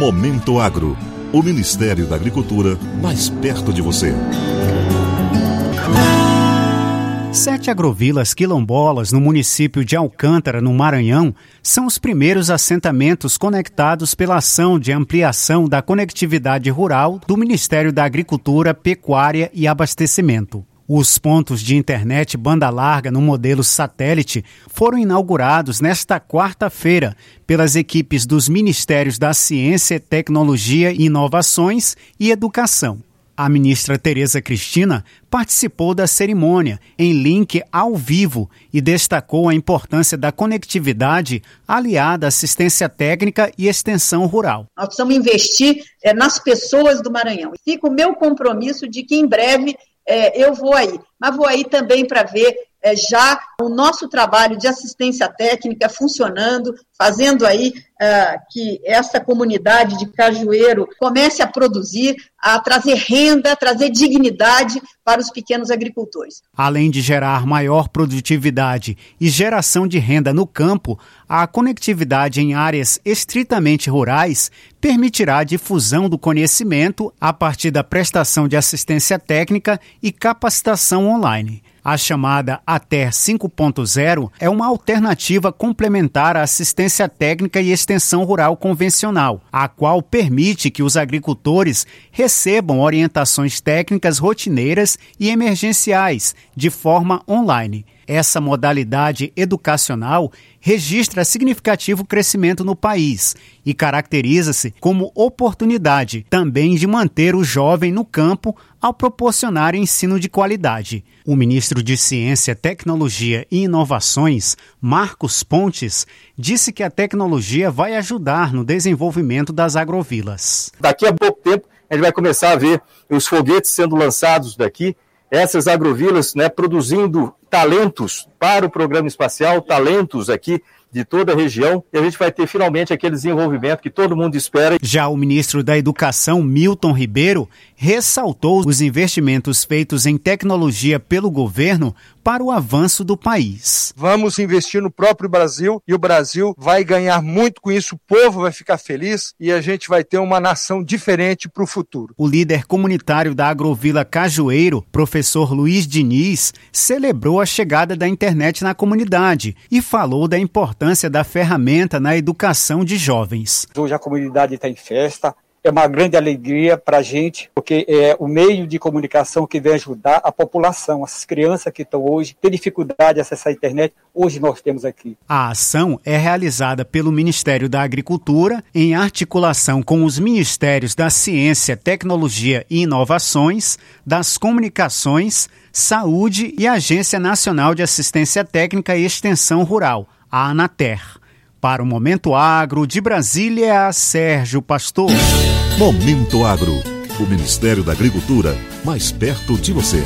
Momento Agro. O Ministério da Agricultura mais perto de você. Sete agrovilas quilombolas no município de Alcântara, no Maranhão, são os primeiros assentamentos conectados pela ação de ampliação da conectividade rural do Ministério da Agricultura, Pecuária e Abastecimento. Os pontos de internet banda larga no modelo satélite foram inaugurados nesta quarta-feira pelas equipes dos Ministérios da Ciência, Tecnologia, Inovações e Educação. A ministra Tereza Cristina participou da cerimônia em link ao vivo e destacou a importância da conectividade aliada à assistência técnica e extensão rural. Nós precisamos investir é, nas pessoas do Maranhão. Fica o meu compromisso de que em breve é, eu vou aí. Mas vou aí também para ver é, já o nosso trabalho de assistência técnica funcionando, fazendo aí é, que essa comunidade de Cajueiro comece a produzir, a trazer renda, a trazer dignidade para os pequenos agricultores. Além de gerar maior produtividade e geração de renda no campo, a conectividade em áreas estritamente rurais permitirá a difusão do conhecimento a partir da prestação de assistência técnica e capacitação online. A chamada ATER 5.0 é uma alternativa complementar à assistência técnica e extensão rural convencional, a qual permite que os agricultores recebam orientações técnicas rotineiras e emergenciais de forma online. Essa modalidade educacional registra significativo crescimento no país e caracteriza-se como oportunidade também de manter o jovem no campo ao proporcionar ensino de qualidade. O ministro de Ciência, Tecnologia e Inovações, Marcos Pontes, disse que a tecnologia vai ajudar no desenvolvimento das agrovilas. Daqui a pouco tempo, a gente vai começar a ver os foguetes sendo lançados daqui essas agrovilas né, produzindo talentos para o programa espacial, talentos aqui de toda a região e a gente vai ter finalmente aquele desenvolvimento que todo mundo espera. Já o ministro da Educação, Milton Ribeiro, ressaltou os investimentos feitos em tecnologia pelo governo para o avanço do país. Vamos investir no próprio Brasil e o Brasil vai ganhar muito com isso, o povo vai ficar feliz e a gente vai ter uma nação diferente para o futuro. O líder comunitário da Agrovila Cajueiro, professor Luiz Diniz, celebrou a chegada da internet na comunidade e falou da importância da ferramenta na educação de jovens. Hoje a comunidade está em festa, é uma grande alegria para a gente, porque é o meio de comunicação que vem ajudar a população, as crianças que estão hoje, têm dificuldade de acessar a internet, hoje nós temos aqui. A ação é realizada pelo Ministério da Agricultura em articulação com os Ministérios da Ciência, Tecnologia e Inovações, das Comunicações, Saúde e Agência Nacional de Assistência Técnica e Extensão Rural, a ANATER. Para o Momento Agro de Brasília, Sérgio Pastor. Momento Agro. O Ministério da Agricultura mais perto de você.